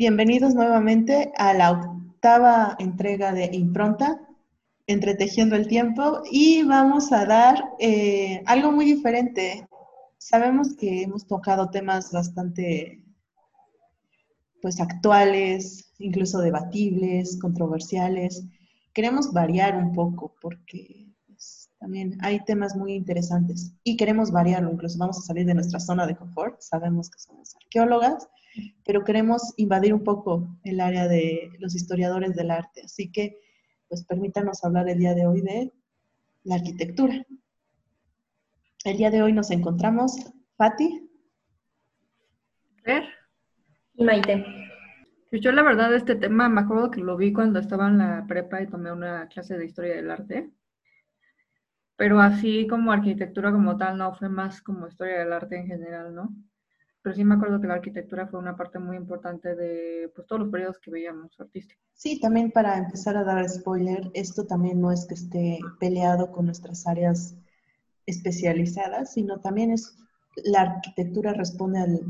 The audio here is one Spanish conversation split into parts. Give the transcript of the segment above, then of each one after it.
Bienvenidos nuevamente a la octava entrega de Impronta, Entretejiendo el Tiempo, y vamos a dar eh, algo muy diferente. Sabemos que hemos tocado temas bastante pues actuales, incluso debatibles, controversiales. Queremos variar un poco porque pues, también hay temas muy interesantes y queremos variarlo, incluso vamos a salir de nuestra zona de confort, sabemos que somos arqueólogas, pero queremos invadir un poco el área de los historiadores del arte, así que pues permítanos hablar el día de hoy de la arquitectura. El día de hoy nos encontramos, Fati. Ver. Y Maite. Pues yo la verdad este tema me acuerdo que lo vi cuando estaba en la prepa y tomé una clase de historia del arte. Pero así como arquitectura como tal, no, fue más como historia del arte en general, ¿no? Pero sí me acuerdo que la arquitectura fue una parte muy importante de pues, todos los periodos que veíamos artísticos. Sí, también para empezar a dar spoiler, esto también no es que esté peleado con nuestras áreas especializadas, sino también es la arquitectura responde al,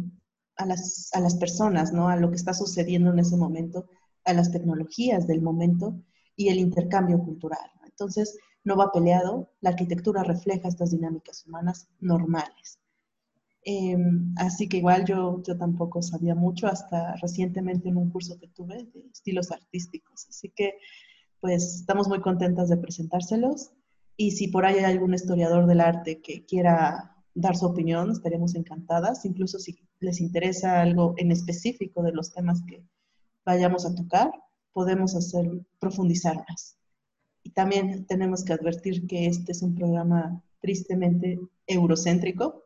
a las, a las personas, ¿no? A lo que está sucediendo en ese momento, a las tecnologías del momento y el intercambio cultural. Entonces, no va peleado, la arquitectura refleja estas dinámicas humanas normales. Em, así que igual yo, yo tampoco sabía mucho hasta recientemente en un curso que tuve de estilos artísticos. Así que pues estamos muy contentas de presentárselos y si por ahí hay algún historiador del arte que quiera dar su opinión, estaremos encantadas, incluso si les interesa algo en específico de los temas que vayamos a tocar, podemos hacer profundizar más. Y también tenemos que advertir que este es un programa tristemente eurocéntrico,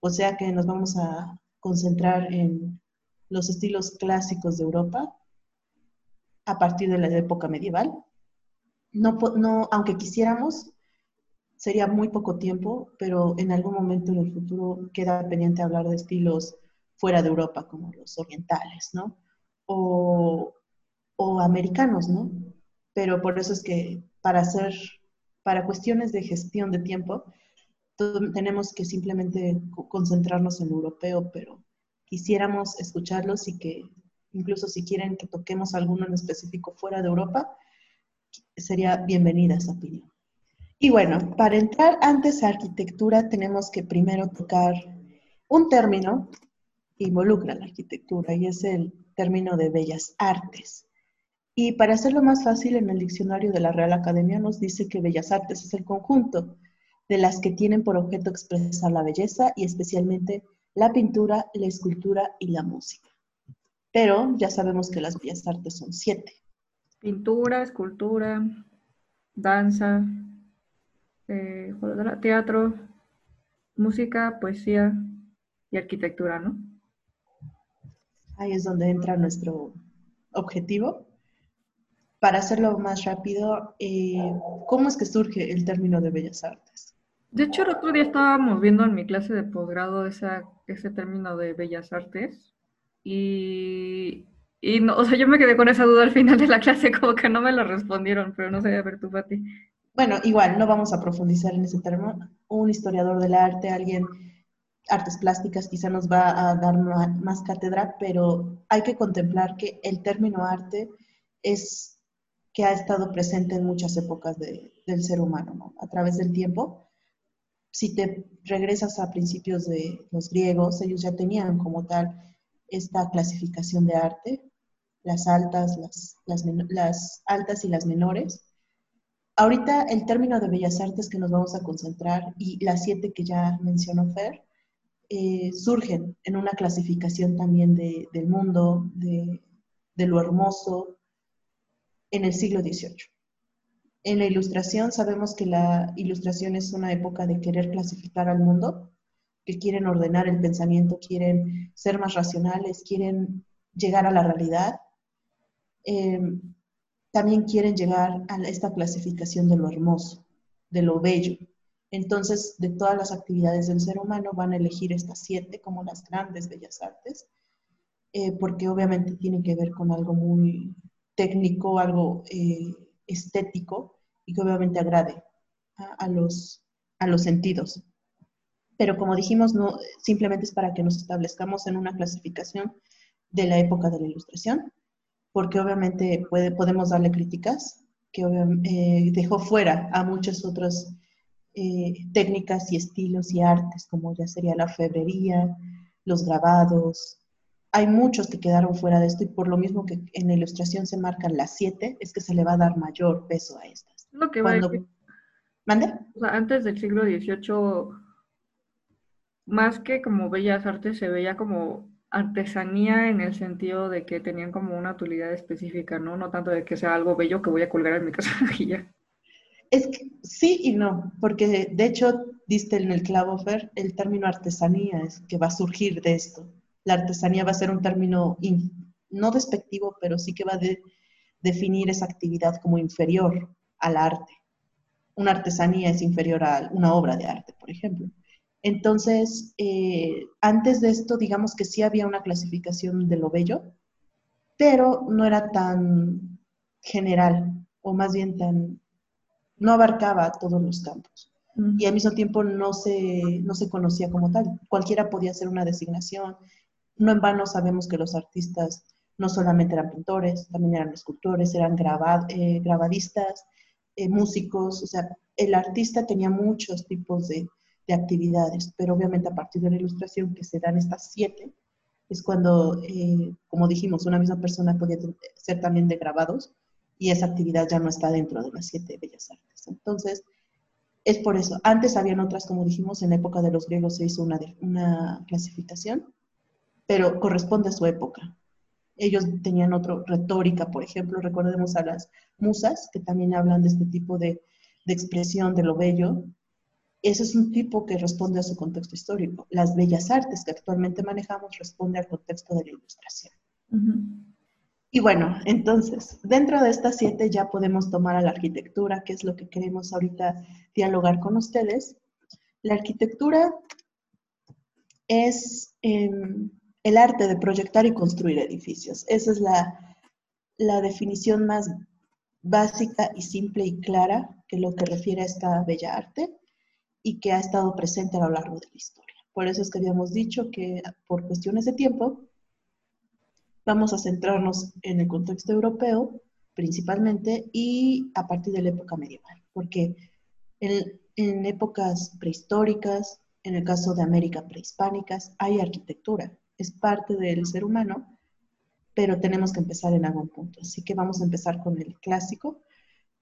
o sea que nos vamos a concentrar en los estilos clásicos de Europa a partir de la época medieval. No, no, aunque quisiéramos, sería muy poco tiempo, pero en algún momento en el futuro queda pendiente hablar de estilos fuera de Europa, como los orientales, ¿no? O, o americanos, ¿no? Pero por eso es que para hacer, para cuestiones de gestión de tiempo, tenemos que simplemente concentrarnos en europeo, pero quisiéramos escucharlos y que incluso si quieren que toquemos alguno en específico fuera de Europa, sería bienvenida esa opinión. Y bueno, para entrar antes a arquitectura tenemos que primero tocar un término que involucra la arquitectura y es el término de bellas artes. Y para hacerlo más fácil, en el diccionario de la Real Academia nos dice que bellas artes es el conjunto de las que tienen por objeto expresar la belleza y especialmente la pintura, la escultura y la música. Pero ya sabemos que las bellas artes son siete. Pintura, escultura, danza, eh, teatro, música, poesía y arquitectura, ¿no? Ahí es donde entra nuestro objetivo. Para hacerlo más rápido, eh, ¿cómo es que surge el término de bellas artes? De hecho, el otro día estábamos viendo en mi clase de posgrado ese término de bellas artes y, y no, o sea, yo me quedé con esa duda al final de la clase, como que no me lo respondieron, pero no sé, a ver tú, Pati. Bueno, igual, no vamos a profundizar en ese término. Un historiador del arte, alguien, artes plásticas, quizá nos va a dar más cátedra, pero hay que contemplar que el término arte es que ha estado presente en muchas épocas del ser humano, ¿no? A través del tiempo. Si te regresas a principios de los griegos, ellos ya tenían como tal esta clasificación de arte, las altas, las, altas y las menores, Ahorita el término de bellas artes que nos vamos a concentrar y las siete que ya mencionó Fer, eh, surgen en una clasificación también del mundo, de, lo hermoso, en el siglo XVIII. En la ilustración sabemos que la ilustración es una época de querer clasificar al mundo, que quieren ordenar el pensamiento, quieren ser más racionales, quieren llegar a la realidad. Eh, también quieren llegar a esta clasificación de lo hermoso, de lo bello. Entonces, de todas las actividades del ser humano van a elegir estas siete como las grandes bellas artes, eh, porque obviamente tienen que ver con algo muy técnico, algo eh, estético y que obviamente agrade a, los, a los sentidos. Pero como dijimos, no, simplemente es para que nos establezcamos en una clasificación de la época de la Ilustración, porque obviamente puede, podemos darle críticas, que eh, dejó fuera a muchas otras eh, técnicas y estilos y artes, como ya sería la febrería, los grabados. Hay muchos que quedaron fuera de esto y por lo mismo que en la ilustración se marcan las siete, es que se le va a dar mayor peso a estas. Lo que va a ¿Mande? antes del siglo XVIII, más que como bellas artes, se veía como artesanía en el sentido de que tenían como una utilidad específica, ¿no? No tanto de que sea algo bello que voy a colgar en mi casa y ya. Es que sí y no, porque de hecho, diste en el clavo, Fer, el término artesanía es que va a surgir de esto. La artesanía va a ser un término no despectivo, pero sí que va a definir esa actividad como inferior al arte. Una artesanía es inferior a una obra de arte, por ejemplo. Entonces, eh, antes de esto, digamos que sí había una clasificación de lo bello, pero no era tan general, o más bien tan, no abarcaba todos los campos. Y al mismo tiempo no se, no se conocía como tal. Cualquiera podía hacer una designación. No en vano sabemos que los artistas no solamente eran pintores, también eran escultores, eran eh, grabadistas, eh, músicos, o sea, el artista tenía muchos tipos de, actividades, pero obviamente a partir de la ilustración que se dan estas siete, es cuando, eh, como dijimos, una misma persona podía ser también de grabados y esa actividad ya no está dentro de las siete bellas artes. Entonces, es por eso. Antes habían otras, como dijimos, en la época de los griegos se hizo una, una clasificación, pero corresponde a su época. Ellos tenían otra retórica, por ejemplo, recordemos a las musas, que también hablan de este tipo de, de expresión de lo bello, ese es un tipo que responde a su contexto histórico. Las bellas artes que actualmente manejamos responde al contexto de la ilustración. Y bueno, entonces, dentro de estas siete ya podemos tomar a la arquitectura, que es lo que queremos ahorita dialogar con ustedes. La arquitectura es em, el arte de proyectar y construir edificios. Esa es la, definición más básica y simple y clara que lo que refiere a esta bella arte y que ha estado presente a lo largo de la historia. Por eso es que habíamos dicho que por cuestiones de tiempo vamos a centrarnos en el contexto europeo principalmente y a partir de la época medieval, porque en, en épocas prehistóricas, en el caso de América prehispánicas, hay arquitectura, es parte del ser humano, pero tenemos que empezar en algún punto. Así que vamos a empezar con el clásico,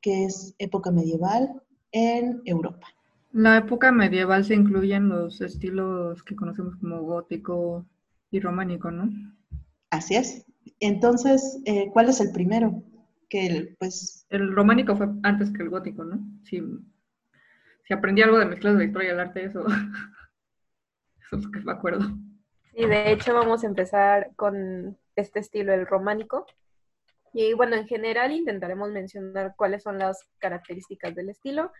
que es época medieval en Europa. La época medieval se incluyen los estilos que conocemos como gótico y románico, ¿no? Así es. Entonces, eh, ¿cuál es el primero? Que el, pues... El románico fue antes que el gótico, ¿no? Si, si aprendí algo de mis clases de historia del arte, eso, eso es lo que me acuerdo. Sí, de hecho vamos a empezar con este estilo, el románico. Y bueno, en general intentaremos mencionar cuáles son las características del estilo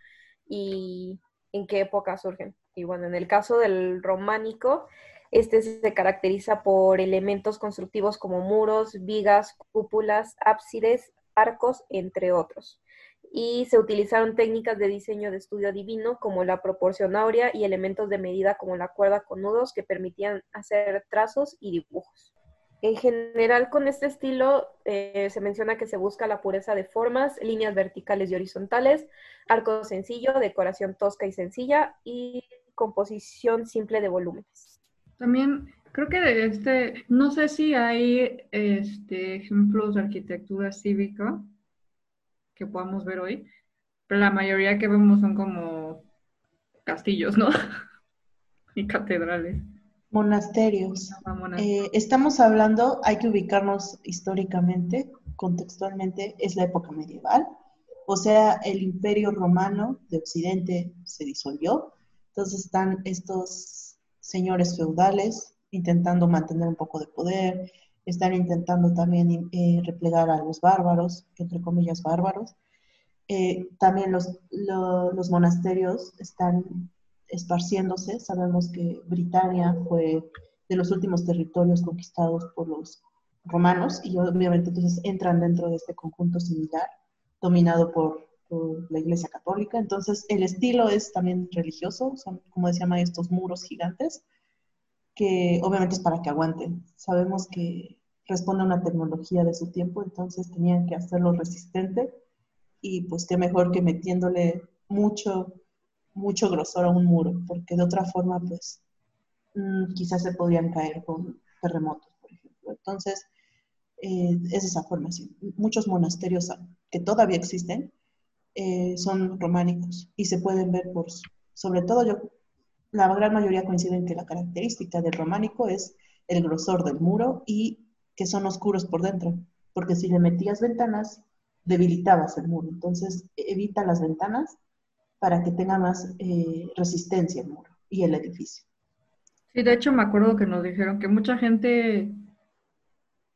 y en qué época surgen. Y bueno, en el caso del románico, este se caracteriza por elementos constructivos como muros, vigas, cúpulas, ábsides, arcos, entre otros. Y se utilizaron técnicas de diseño de estudio divino como la proporción áurea y elementos de medida como la cuerda con nudos que permitían hacer trazos y dibujos. En general, con este estilo eh, se menciona que se busca la pureza de formas, líneas verticales y horizontales, arco sencillo, decoración tosca y sencilla y composición simple de volúmenes. También creo que de este, no sé si hay este, ejemplos de arquitectura cívica que podamos ver hoy, pero la mayoría que vemos son como castillos, ¿no? y catedrales. Monasterios. Eh, estamos hablando, hay que ubicarnos históricamente, contextualmente, es la época medieval, o sea, el imperio romano de Occidente se disolvió, entonces están estos señores feudales intentando mantener un poco de poder, están intentando también eh, replegar a los bárbaros, entre comillas bárbaros. Eh, también los, los monasterios están esparciéndose. Sabemos que Britania fue de los últimos territorios conquistados por los romanos y obviamente entonces entran dentro de este conjunto similar dominado por, la Iglesia Católica. Entonces el estilo es también religioso, son como decía Maya estos muros gigantes que obviamente es para que aguanten. Sabemos que responde a una tecnología de su tiempo, entonces tenían que hacerlo resistente y pues qué mejor que metiéndole mucho, mucho grosor a un muro, porque de otra forma pues mm, quizás se podrían caer con terremotos, por ejemplo. Entonces, eh, es esa formación. Muchos monasterios que todavía existen eh, son románicos y se pueden ver por, sobre todo yo, la gran mayoría coinciden que la característica del románico es el grosor del muro y que son oscuros por dentro, porque si le metías ventanas, debilitabas el muro. Entonces, evita las ventanas para que tenga más eh, resistencia el muro y el edificio. Sí, de hecho me acuerdo que nos dijeron que mucha gente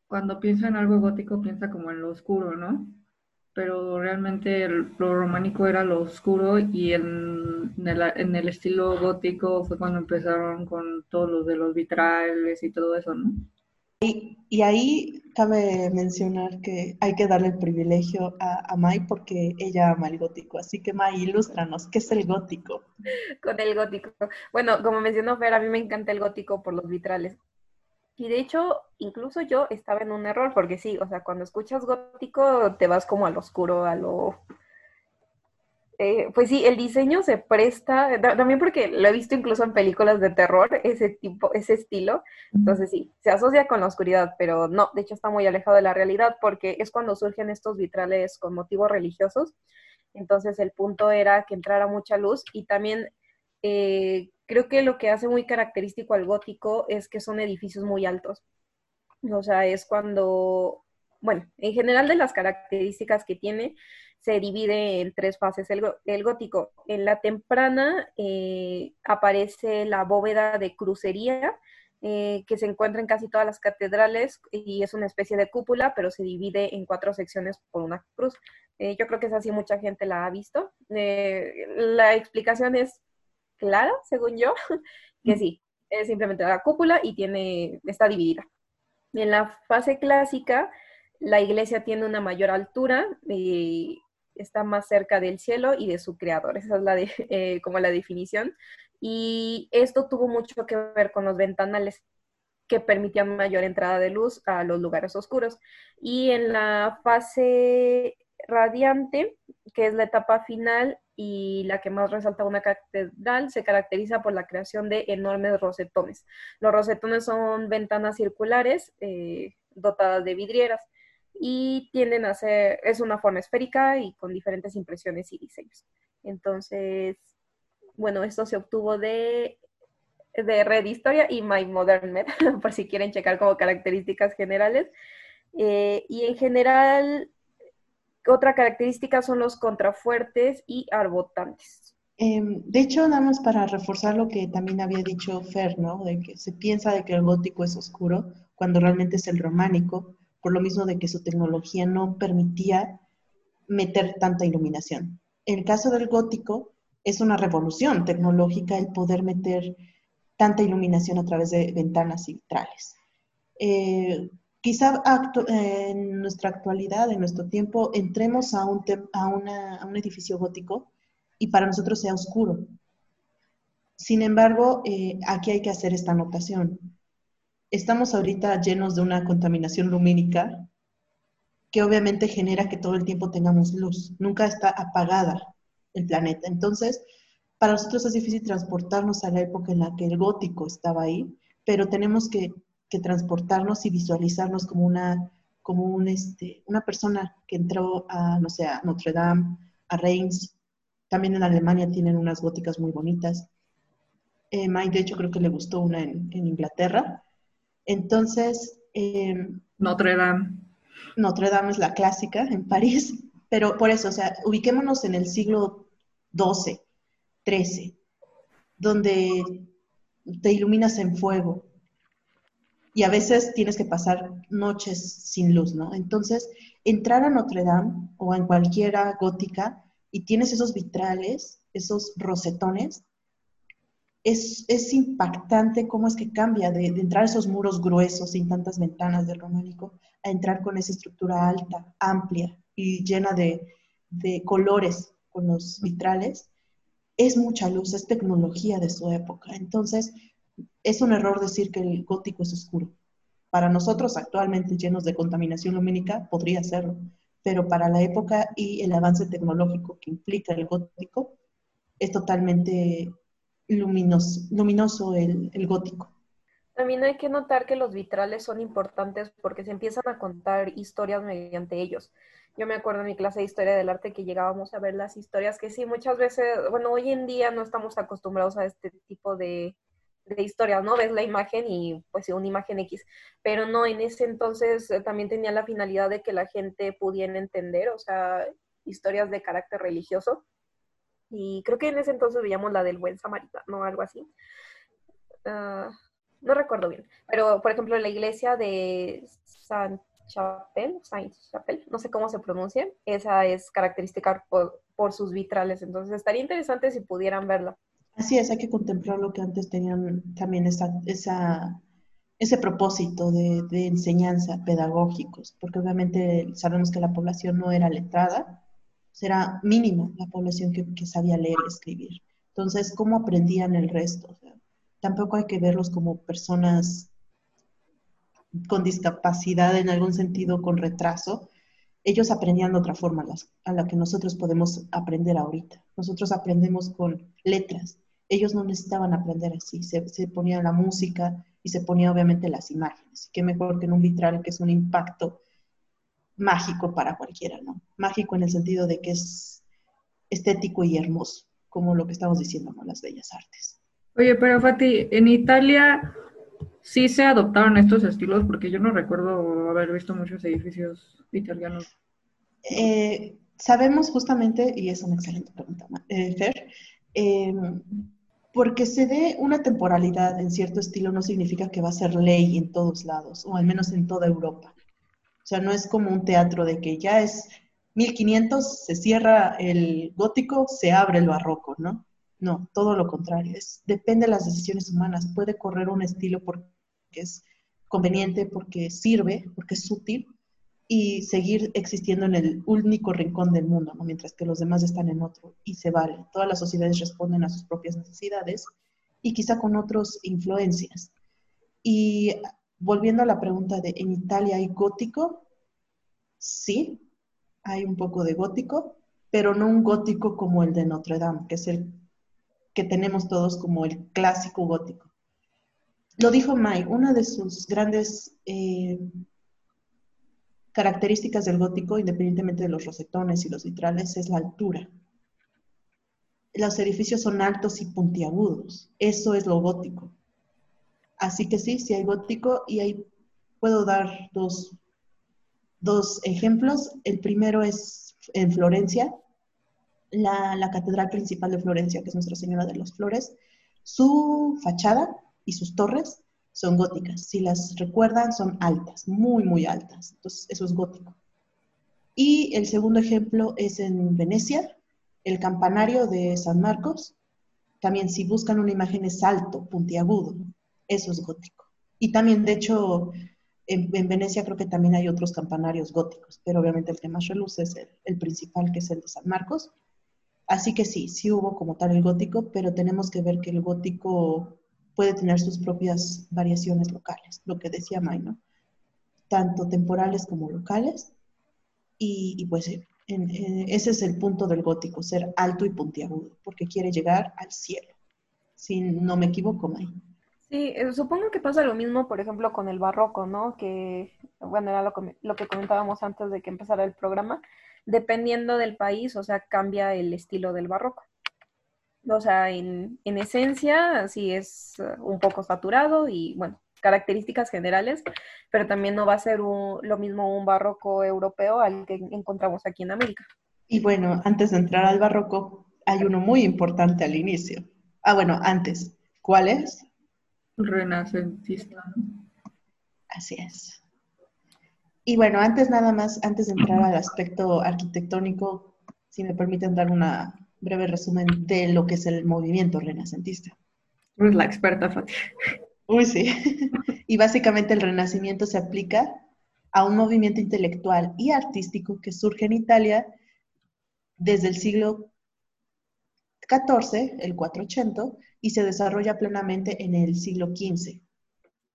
cuando piensa en algo gótico piensa como en lo oscuro, ¿no? Pero realmente lo románico era lo oscuro y en, el, estilo gótico fue cuando empezaron con todos los de los vitrales y todo eso, ¿no? Y, ahí cabe mencionar que hay que darle el privilegio a, a Mai porque ella ama el gótico. Así que Mai, ilústranos, ¿qué es el gótico? Con el gótico. Bueno, como mencionó Fer, a mí me encanta el gótico por los vitrales. Y de hecho, incluso yo estaba en un error, porque sí, o sea, cuando escuchas gótico te vas como al oscuro, a lo... Eh, pues sí, el diseño se presta, también porque lo he visto incluso en películas de terror, ese tipo, ese estilo. Entonces sí, se asocia con la oscuridad, pero no, de hecho está muy alejado de la realidad porque es cuando surgen estos vitrales con motivos religiosos. Entonces el punto era que entrara mucha luz y también eh, creo que lo que hace muy característico al gótico es que son edificios muy altos. O sea, es cuando, bueno, en general de las características que tiene, se divide en tres fases el, gótico. En la temprana eh, aparece la bóveda de crucería, eh, que se encuentra en casi todas las catedrales y es una especie de cúpula, pero se divide en cuatro secciones por una cruz. Eh, yo creo que es así, mucha gente la ha visto. la explicación es clara, según yo, que sí, es simplemente la cúpula y tiene, está dividida. En la fase clásica, la iglesia tiene una mayor altura, y está más cerca del cielo y de su creador. Esa es la eh, como la definición. Y esto tuvo mucho que ver con los ventanales que permitían mayor entrada de luz a los lugares oscuros. Y en la fase radiante, que es la etapa final, y la que más resalta una catedral se caracteriza por la creación de enormes rosetones. Los rosetones son ventanas circulares eh, dotadas de vidrieras y tienden a ser, es una forma esférica y con diferentes impresiones y diseños. Entonces, bueno, esto se obtuvo de, de Red Historia y My Modern Med, por si quieren checar como características generales. Eh, y en general, otra característica son los contrafuertes y arbotantes. Em, de hecho, nada más para reforzar lo que también había dicho Fer, ¿no? De que se piensa de que el gótico es oscuro cuando realmente es el románico, por lo mismo de que su tecnología no permitía meter tanta iluminación. El caso del gótico, es una revolución tecnológica el poder meter tanta iluminación a través de ventanas y vitrales. Eh, quizá en nuestra actualidad, en nuestro tiempo, entremos a un, a, un edificio gótico y para nosotros sea oscuro. Sin embargo, eh, aquí hay que hacer esta anotación. Estamos ahorita llenos de una contaminación lumínica que obviamente genera que todo el tiempo tengamos luz. Nunca está apagada el planeta. Entonces, para nosotros es difícil transportarnos a la época en la que el gótico estaba ahí, pero tenemos que que transportarnos y visualizarnos como una, como un, este, una persona que entró a, no sé, a Notre Dame, a Reims. También en Alemania tienen unas góticas muy bonitas. Eh, Mike, de hecho, creo que le gustó una en, Inglaterra. Entonces... Em, Notre Dame. Notre Dame es la clásica en París, pero por eso, o sea, ubiquémonos en el siglo XII, XIII, donde te iluminas en fuego, y a veces tienes que pasar noches sin luz, ¿no? Entonces, entrar a Notre Dame o en cualquiera gótica y tienes esos vitrales, esos rosetones, es, es impactante cómo es que cambia de, entrar a esos muros gruesos sin tantas ventanas del románico a entrar con esa estructura alta, amplia y llena de, de colores con los vitrales. Es mucha luz, es tecnología de su época. Entonces, es un error decir que el gótico es oscuro. Para nosotros actualmente llenos de contaminación lumínica podría serlo, pero para la época y el avance tecnológico que implica el gótico, es totalmente luminoso, el gótico. También hay que notar que los vitrales son importantes porque se empiezan a contar historias mediante ellos. Yo me acuerdo en mi clase de historia del arte que llegábamos a ver las historias que sí, muchas veces, bueno, hoy en día no estamos acostumbrados a este tipo de, de historias, ¿no? Ves la imagen y pues una imagen X, pero no, en ese entonces eh, también tenía la finalidad de que la gente pudiera entender, o sea, historias de carácter religioso. Y creo que en ese entonces veíamos la del buen samaritano, algo así. Uh, no recuerdo bien, pero por ejemplo la iglesia de San Chapel, Saint Chapel, no sé cómo se pronuncia, esa es característica por, por, sus vitrales, entonces estaría interesante si pudieran verla. Así es, hay que contemplar lo que antes tenían también esa, esa, ese propósito de, de enseñanza pedagógicos, porque obviamente sabemos que la población no era letrada, era mínima la población que, sabía leer y escribir. Entonces, ¿cómo aprendían el resto? Tampoco hay que verlos como personas con discapacidad en algún sentido, con retraso. Ellos aprendían de otra forma a la que nosotros podemos aprender ahorita. Nosotros aprendemos con letras. Ellos no necesitaban aprender así. Se, se ponía la música y se ponía obviamente las imágenes. Qué mejor que en un vitral que es un impacto mágico para cualquiera, ¿no? Mágico en el sentido de que es estético y hermoso, como lo que estamos diciendo, ¿no? Las bellas artes. Oye, pero Fati, en Italia sí se adoptaron estos estilos porque yo no recuerdo haber visto muchos edificios italianos. Eh, sabemos justamente, y es una excelente pregunta, eh, Fer, em, porque se dé una temporalidad en cierto estilo no significa que va a ser ley en todos lados, o al menos en toda Europa. O sea, no es como un teatro de que ya es 1500, se cierra el gótico, se abre el barroco, ¿no? No, todo lo contrario. Es, depende de las decisiones humanas. Puede correr un estilo porque es conveniente, porque sirve, porque es útil y seguir existiendo en el único rincón del mundo, mientras que los demás están en otro y se vale. Todas las sociedades responden a sus propias necesidades y quizá con otras influencias. Y volviendo a la pregunta de, ¿en Italia hay gótico? Sí, hay un poco de gótico, pero no un gótico como el de Notre Dame, que es el que tenemos todos como el clásico gótico. Lo dijo May, una de sus grandes eh, características del gótico, independientemente de los rosetones y los vitrales, es la altura. Los edificios son altos y puntiagudos. Eso es lo gótico. Así que sí, sí hay gótico y ahí puedo dar dos, dos ejemplos. El primero es en Florencia, la, catedral principal de Florencia, que es Nuestra Señora de las Flores, su fachada y sus torres son góticas. Si las recuerdan, son altas, muy, muy altas. Entonces, eso es gótico. Y el segundo ejemplo es en Venecia, el campanario de San Marcos. También si buscan una imagen es alto, puntiagudo. Eso es gótico. Y también, de hecho, en, Venecia creo que también hay otros campanarios góticos, pero obviamente el que más reluce es el principal, que es el de San Marcos. Así que sí, sí hubo como tal el gótico, pero tenemos que ver que el gótico puede tener sus propias variaciones locales, lo que decía May, ¿no? Tanto temporales como locales. Y, pues ese es el punto del gótico, ser alto y puntiagudo, porque quiere llegar al cielo. Si no me equivoco, May. Sí, eh, supongo que pasa lo mismo, por ejemplo, con el barroco, ¿no? Que, bueno, era lo, lo que comentábamos antes de que empezara el programa, dependiendo del país, o sea, cambia el estilo del barroco. O sea, en, esencia, sí es uh, un poco saturado y, bueno, características generales, pero también no va a ser lo mismo un barroco europeo al que encontramos aquí en América. Y bueno, antes de entrar al barroco, hay uno muy importante al inicio. Ah, bueno, antes. ¿Cuál es? Renacentista. Así es. Y bueno, antes nada más, antes de entrar al aspecto arquitectónico, si me permiten dar un breve resumen de lo que es el movimiento renacentista. Es la experta, Fati. Uy, sí. y básicamente el renacimiento se aplica a un movimiento intelectual y artístico que surge en Italia desde el siglo XIV, el 480, y se desarrolla plenamente en el siglo XV,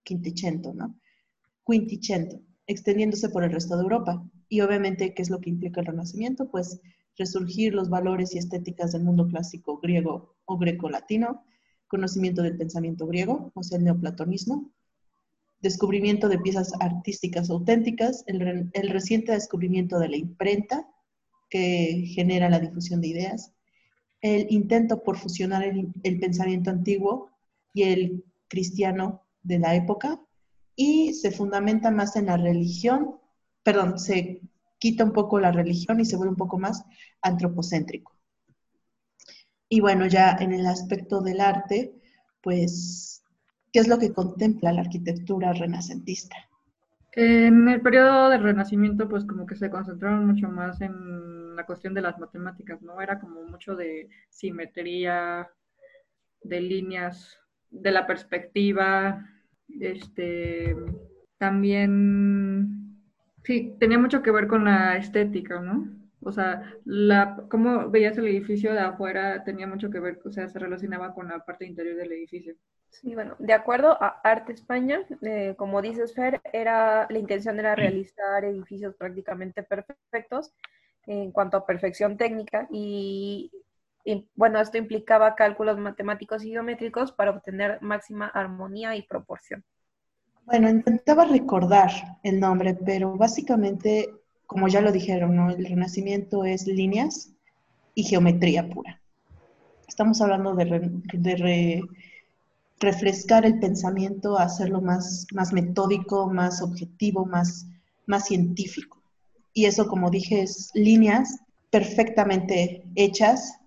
Quinticento, ¿no? Extendiéndose por el resto de Europa. Y obviamente, ¿qué es lo que implica el Renacimiento? Pues resurgir los valores y estéticas del mundo clásico griego o greco-latino, conocimiento del pensamiento griego, o sea, el neoplatonismo, descubrimiento de piezas artísticas auténticas, el, reciente descubrimiento de la imprenta, que genera la difusión de ideas, el intento por fusionar el, pensamiento antiguo y el cristiano de la época, y se fundamenta más en la religión, perdón, se quita un poco la religión y se vuelve un poco más antropocéntrico. Y bueno, ya en el aspecto del arte, pues, ¿qué es lo que contempla la arquitectura renacentista? En el periodo del Renacimiento, pues como que se concentraron mucho más en la cuestión de las matemáticas, ¿no? Era como mucho de simetría, de líneas, de la perspectiva, este, también Sí, tenía mucho que ver con la estética, ¿no? O sea, la, cómo veías el edificio de afuera tenía mucho que ver, o sea, se relacionaba con la parte interior del edificio. Sí, bueno, de acuerdo a Arte España, eh, como dices Fer, era, la intención era realizar edificios prácticamente perfectos en cuanto a perfección técnica y, bueno, esto implicaba cálculos matemáticos y geométricos para obtener máxima armonía y proporción. Bueno, intentaba recordar el nombre, pero básicamente, como ya lo dijeron, ¿no? el renacimiento es líneas y geometría pura. Estamos hablando de, refrescar el pensamiento, hacerlo más, más metódico, más objetivo, más, más científico. Y eso, como dije, es líneas perfectamente hechas,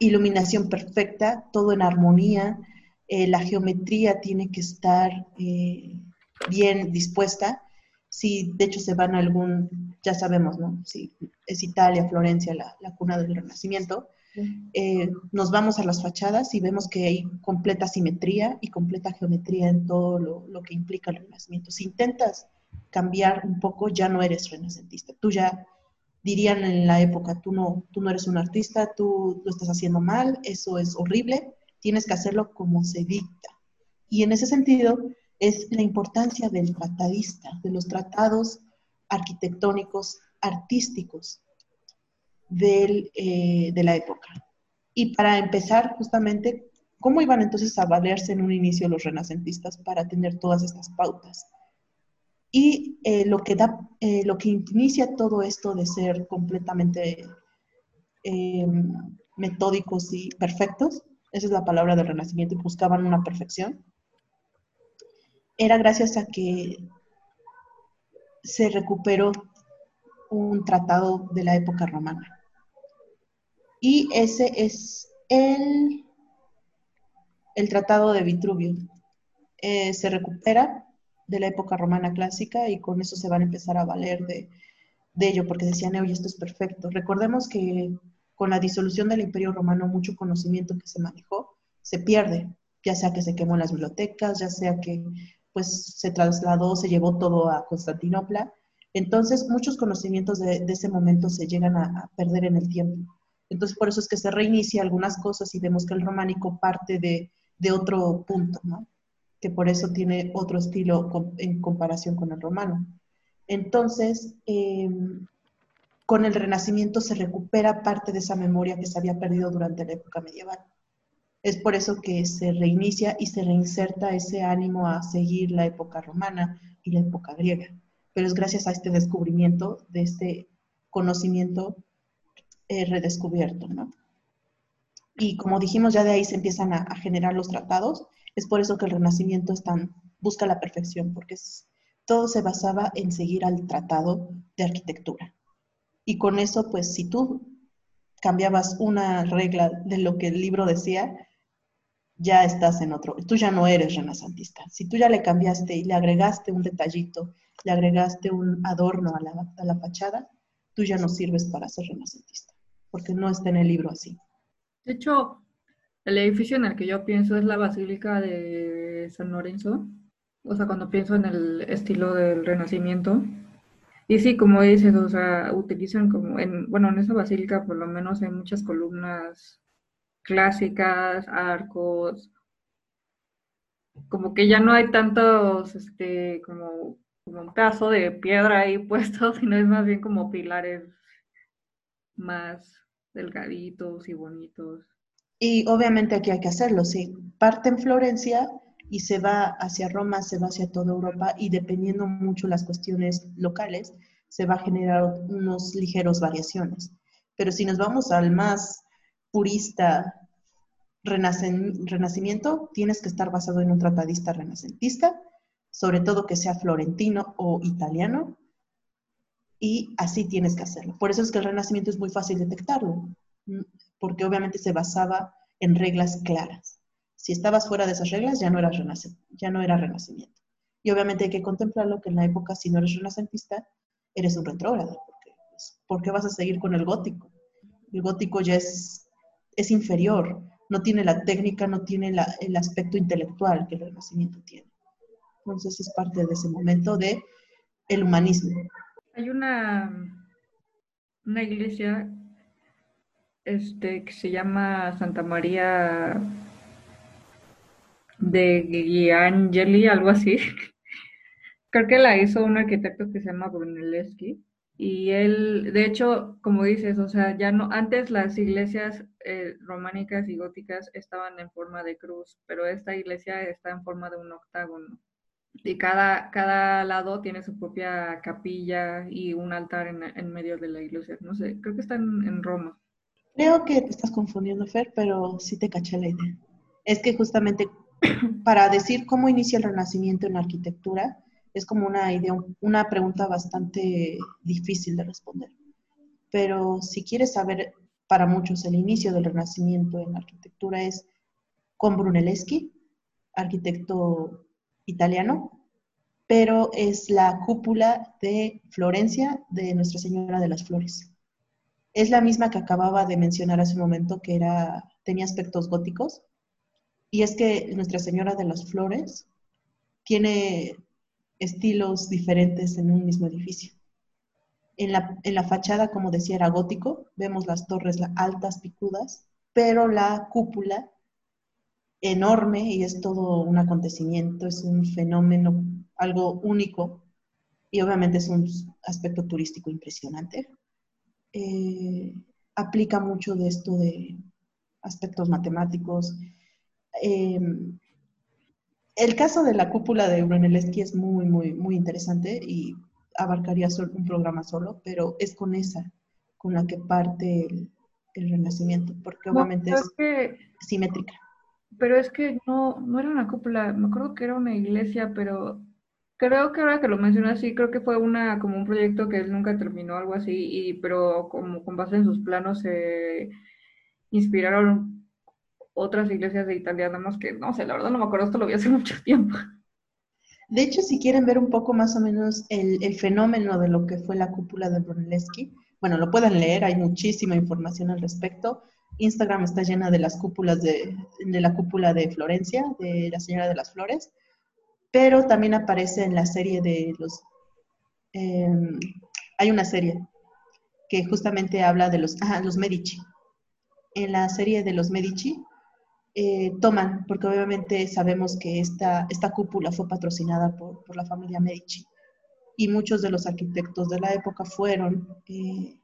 iluminación perfecta, todo en armonía, eh, la geometría tiene que estar eh, bien dispuesta. Si de hecho se van a algún, ya sabemos, ¿no? Si es Italia, Florencia, la, cuna del Renacimiento, eh, nos vamos a las fachadas y vemos que hay completa simetría y completa geometría en todo lo, lo, que implica el Renacimiento. Si intentas cambiar un poco, ya no eres renacentista. Tú ya dirían en la época, tú no, tú no eres un artista, tú lo estás haciendo mal, eso es horrible, tienes que hacerlo como se dicta. Y en ese sentido es la importancia del tratadista, de los tratados arquitectónicos, artísticos eh, de la época. Y para empezar, justamente, ¿cómo iban entonces a valerse en un inicio los renacentistas para tener todas estas pautas? Y eh, lo, que da, eh, lo que inicia todo esto de ser completamente metódicos y perfectos esa es la palabra del renacimiento, y buscaban una perfección, era gracias a que se recuperó un tratado de la época romana. Y ese es el, el tratado de Vitruvio. Eh, se recupera de la época romana clásica y con eso se van a empezar a valer de, de ello, porque decían, oye, esto es perfecto. Recordemos que con la disolución del Imperio Romano, mucho conocimiento que se manejó se pierde, ya sea que se quemó en las bibliotecas, ya sea que pues se trasladó, se llevó todo a Constantinopla. Entonces, muchos conocimientos de, ese momento se llegan a, perder en el tiempo. Entonces, por eso es que se reinicia algunas cosas y vemos que el románico parte de, otro punto, ¿no? Que por eso tiene otro estilo en comparación con el romano. Entonces, em, con el Renacimiento se recupera parte de esa memoria que se había perdido durante la época medieval. Es por eso que se reinicia y se reinserta ese ánimo a seguir la época romana y la época griega. Pero es gracias a este descubrimiento, de este conocimiento eh, redescubierto, ¿no? Y como dijimos, ya de ahí se empiezan a, generar los tratados. Es por eso que el Renacimiento busca la perfección, porque todo se basaba en seguir al tratado de arquitectura. Y con eso, pues si tú cambiabas una regla de lo que el libro decía, ya estás en otro, tú ya no eres renacentista. Si tú ya le cambiaste y le agregaste un detallito, le agregaste un adorno a la, a la fachada, tú ya no sirves para ser renacentista, porque no está en el libro así. De hecho, el edificio en el que yo pienso es la Basílica de San Lorenzo. O sea, cuando pienso en el estilo del Renacimiento, y sí, como dices, o sea, utilizan como, en, bueno, en esa basílica por lo menos hay muchas columnas clásicas, arcos, como que ya no hay tantos, este, como, un pedazo de piedra ahí puesto, sino es más bien como pilares más delgaditos y bonitos. Y obviamente aquí hay que hacerlo, sí. Parte en Florencia y se va hacia Roma, se va hacia toda Europa y dependiendo mucho las cuestiones locales, se va a generar unos ligeros variaciones. Pero si nos vamos al más purista renacimiento, tienes que estar basado en un tratadista renacentista, sobre todo que sea florentino o italiano, y así tienes que hacerlo. Por eso es que el renacimiento es muy fácil detectarlo, porque obviamente se basaba en reglas claras. Si estabas fuera de esas reglas, ya no, era ya no era renacimiento. Y obviamente hay que contemplarlo que en la época, si no eres renacentista, eres un retrógrado. Porque, pues, ¿Por qué vas a seguir con el gótico? El gótico ya es, es inferior, no tiene la técnica, no tiene el aspecto intelectual que el renacimiento tiene. Entonces es parte de ese momento de el humanismo. Hay una, una iglesia este, que se llama Santa María de Giangeli, algo así. Creo que la hizo un arquitecto que se llama Brunelleschi. Y él, de hecho, como dices, o sea, ya no, antes las iglesias eh, románicas y góticas estaban en forma de cruz, pero esta iglesia está en forma de un octágono. Y cada, cada lado tiene su propia capilla y un altar en, en medio de la iglesia. No sé, creo que están en Roma. Creo que te estás confundiendo, Fer, pero sí te caché la idea. Es que justamente para decir cómo inicia el renacimiento en la arquitectura, es como una idea, una pregunta bastante difícil de responder. Pero si quieres saber, para muchos, el inicio del renacimiento en la arquitectura es con Brunelleschi, arquitecto italiano, pero es la cúpula de Florencia de Nuestra Señora de las Flores es la misma que acababa de mencionar hace un momento, que era, tenía aspectos góticos. Y es que Nuestra Señora de las Flores tiene estilos diferentes en un mismo edificio. En la, en la fachada, como decía, era gótico, vemos las torres altas, picudas, pero la cúpula enorme y es todo un acontecimiento, es un fenómeno, algo único y obviamente es un aspecto turístico impresionante. Eh, aplica mucho de esto de aspectos matemáticos. Em, el caso de la cúpula de Brunelleschi es muy, muy, muy interesante y abarcaría un programa solo, pero es con esa con la que parte el, Renacimiento, porque obviamente es simétrica. Pero es que no, no era una cúpula, me acuerdo que era una iglesia, pero Creo que ahora que lo mencionas, sí, creo que fue una como un proyecto que él nunca terminó, algo así, y, pero como con base en sus planos se inspiraron otras iglesias de Italia, nada que, no sé, la verdad no me acuerdo, esto lo vi hace mucho tiempo. De hecho, si quieren ver un poco más o menos el, el fenómeno de lo que fue la cúpula de Brunelleschi, bueno, lo pueden leer, hay muchísima información al respecto. Instagram está llena de las cúpulas de, de la cúpula de Florencia, de la Señora de las Flores pero también aparece en la serie de los... Em, hay una serie que justamente habla de los, los Medici. En la serie de los Medici eh, toman, porque obviamente sabemos que esta, esta cúpula fue patrocinada por, por, la familia Medici y muchos de los arquitectos de la época fueron eh,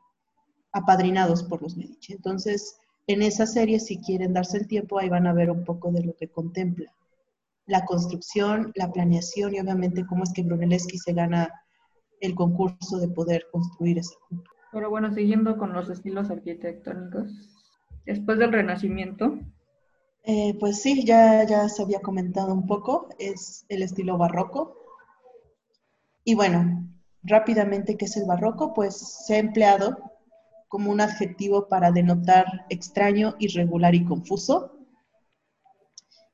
apadrinados por los Medici. Entonces, en esa serie, si quieren darse el tiempo, ahí van a ver un poco de lo que contempla la construcción, la planeación y obviamente cómo es que Brunelleschi se gana el concurso de poder construir ese cúpula. Pero bueno, siguiendo con los estilos arquitectónicos, después del Renacimiento. Eh, pues sí, ya, ya se había comentado un poco, es el estilo barroco. Y bueno, rápidamente, ¿qué es el barroco? Pues se ha empleado como un adjetivo para denotar extraño, irregular y confuso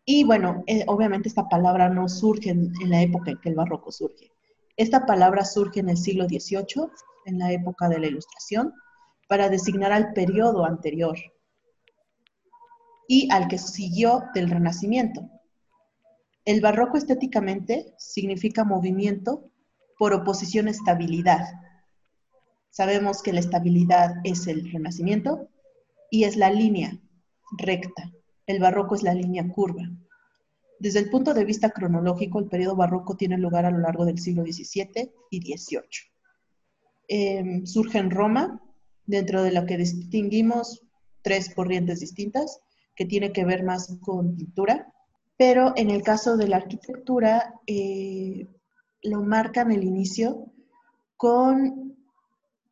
y bueno, eh, obviamente esta palabra no surge en, la época en que el barroco surge. Esta palabra surge en el siglo XVIII, en la época de la Ilustración, para designar al periodo anterior y al que siguió del Renacimiento. El barroco estéticamente significa movimiento por oposición a estabilidad. Sabemos que la estabilidad es el Renacimiento y es la línea recta el barroco es la línea curva. Desde el punto de vista cronológico, el periodo barroco tiene lugar a lo largo del siglo XVII y XVIII. Em, surge en Roma, dentro de la que distinguimos tres corrientes distintas, que tiene que ver más con pintura, pero en el caso de la arquitectura, eh, lo marcan el inicio con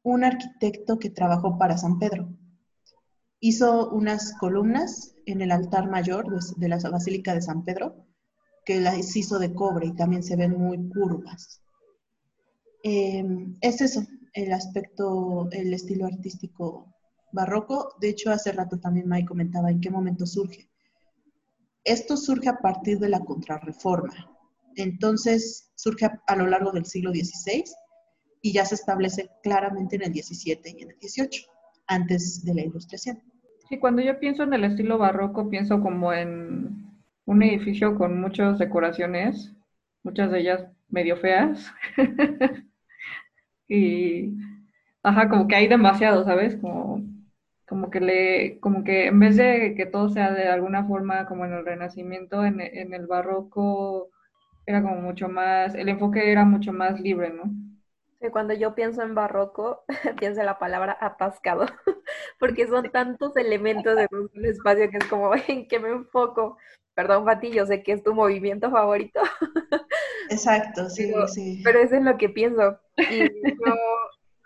un arquitecto que trabajó para San Pedro. Hizo unas columnas en el altar mayor de la Basílica de San Pedro, que las hizo de cobre y también se ven muy curvas. Eh, es eso, el aspecto, el estilo artístico barroco. De hecho, hace rato también May comentaba en qué momento surge. Esto surge a partir de la contrarreforma. Entonces, surge a, lo largo del siglo XVI y ya se establece claramente en el XVII y en el XVIII, antes de la Ilustración. Sí, cuando yo pienso en el estilo barroco, pienso como en un edificio con muchas decoraciones, muchas de ellas medio feas. y, ajá, como que hay demasiado, ¿sabes? Como, como que le, como que en vez de que todo sea de alguna forma como en el Renacimiento, en, en el barroco era como mucho más, el enfoque era mucho más libre, ¿no? Cuando yo pienso en barroco, pienso en la palabra atascado, porque son tantos elementos de un espacio que es como, ¿en qué me enfoco? Perdón, Fati, yo sé que es tu movimiento favorito. Exacto, sí, pero, sí. Pero es en lo que pienso. Y yo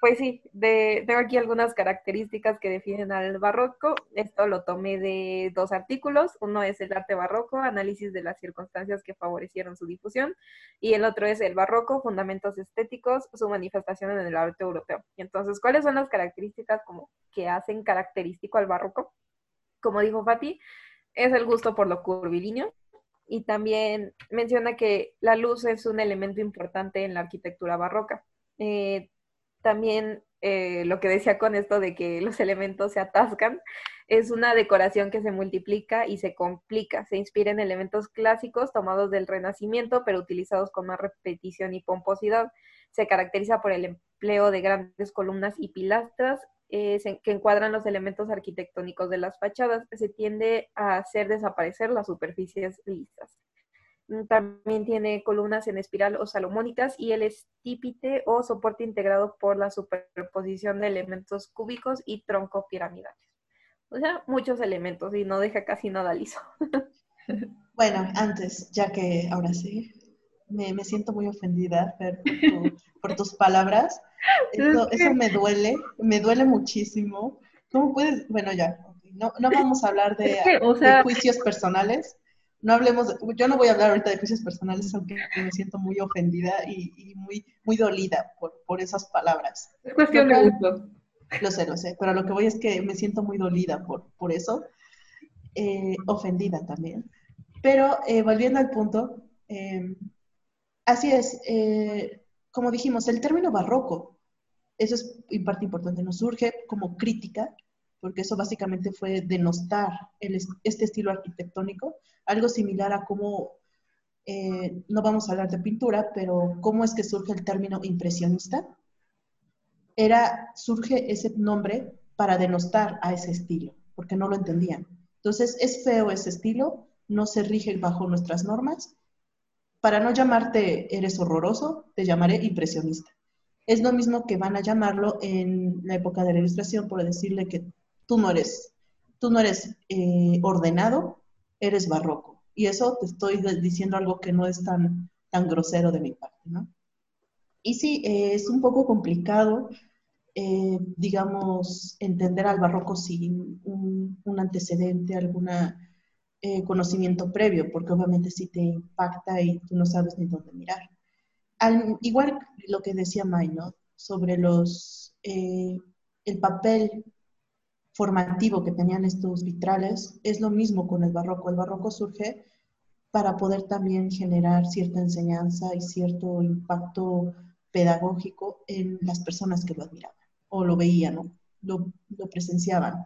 pues sí, de, tengo aquí algunas características que definen al barroco. Esto lo tomé de dos artículos. Uno es el arte barroco, análisis de las circunstancias que favorecieron su difusión. Y el otro es el barroco, fundamentos estéticos, su manifestación en el arte europeo. Entonces, ¿cuáles son las características como que hacen característico al barroco? Como dijo Fati, es el gusto por lo curvilíneo. Y también menciona que la luz es un elemento importante en la arquitectura barroca. Eh, también eh, lo que decía con esto de que los elementos se atascan, es una decoración que se multiplica y se complica. Se inspira en elementos clásicos tomados del Renacimiento, pero utilizados con más repetición y pomposidad. Se caracteriza por el empleo de grandes columnas y pilastras eh, que encuadran los elementos arquitectónicos de las fachadas. Se tiende a hacer desaparecer las superficies lisas. Mm, también tiene columnas en espiral o salomónicas y el estípite o soporte integrado por la superposición de elementos cúbicos y tronco piramidales. O sea, muchos elementos y no deja casi nada liso. Bueno, antes, ya que ahora sí, me, siento muy ofendida por, tus palabras. Eso, me duele, me duele muchísimo. ¿Cómo puedes? Bueno, ya, no, vamos a hablar de juicios personales no hablemos, yo no voy a hablar ahorita de juicios personales, aunque me siento muy ofendida y, muy, muy dolida por, esas palabras. Es cuestión de gusto. Lo sé, lo sé, pero lo que voy es que me siento muy dolida por, por eso, eh, ofendida también. Pero eh, volviendo al punto, em, así es, eh, como dijimos, el término barroco, eso es en parte importante, nos surge como crítica porque eso básicamente fue denostar este estilo arquitectónico, algo similar a cómo, eh, no vamos a hablar de pintura, pero cómo es que surge el término impresionista. Era, surge ese nombre para denostar a ese estilo, porque no lo entendían. Entonces, es feo ese estilo, no se rige bajo nuestras normas. Para no llamarte eres horroroso, te llamaré impresionista. Es lo mismo que van a llamarlo en la época de la ilustración por decirle que tú no eres, tú no eres eh, ordenado, eres barroco. Y eso te estoy diciendo algo que no es tan, tan grosero de mi parte, ¿no? Y sí, eh, es un poco complicado, eh, digamos, entender al barroco sin un, antecedente, algún conocimiento previo, porque obviamente sí te impacta y tú no sabes ni dónde mirar. igual lo que decía May, ¿no? Sobre los, el papel formativo que tenían estos vitrales, es lo mismo con el barroco. El barroco surge para poder también generar cierta enseñanza y cierto impacto pedagógico en las personas que lo admiraban o lo veían, lo, presenciaban.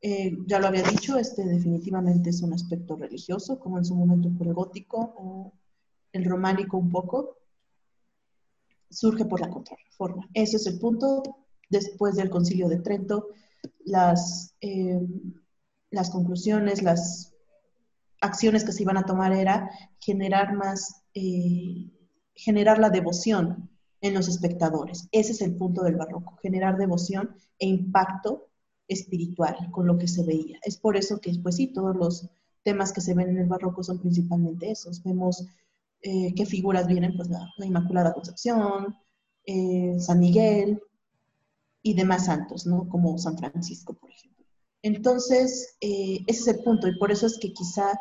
Eh, ya lo había dicho, este definitivamente es un aspecto religioso, como en su momento fue el gótico o el románico un poco. Surge por la contrarreforma. Ese es el punto. Después del concilio de Trento, las, eh, las conclusiones, las, acciones que se iban a tomar era generar más, eh, generar la devoción en los espectadores. Ese es el punto del barroco, generar devoción e impacto espiritual con lo que se veía. Es por eso que, pues sí, todos los temas que se ven en el barroco son principalmente esos. Vemos eh, qué figuras vienen, pues la, Inmaculada Concepción, eh, San Miguel y demás santos, ¿no? Como San Francisco, por ejemplo. Entonces, eh, ese es el punto y por eso es que quizá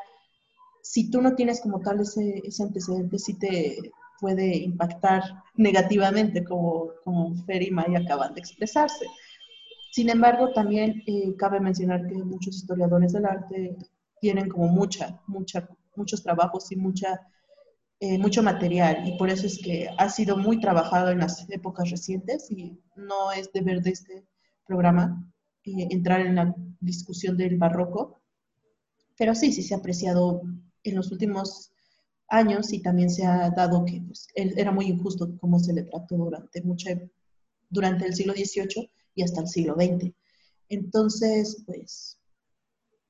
si tú no tienes como tal ese, ese antecedente, sí te puede impactar negativamente, como, como Fer y Maya acaban de expresarse. Sin embargo, también eh, cabe mencionar que muchos historiadores del arte tienen como mucha, mucha, muchos trabajos y mucha, eh, mucho material y por eso es que ha sido muy trabajado en las épocas recientes y no es deber de este programa eh, entrar en la discusión del barroco, pero sí, sí se ha apreciado en los últimos años y también se ha dado que pues, era muy injusto cómo se le trató durante, mucho, durante el siglo XVIII y hasta el siglo XX. Entonces, pues,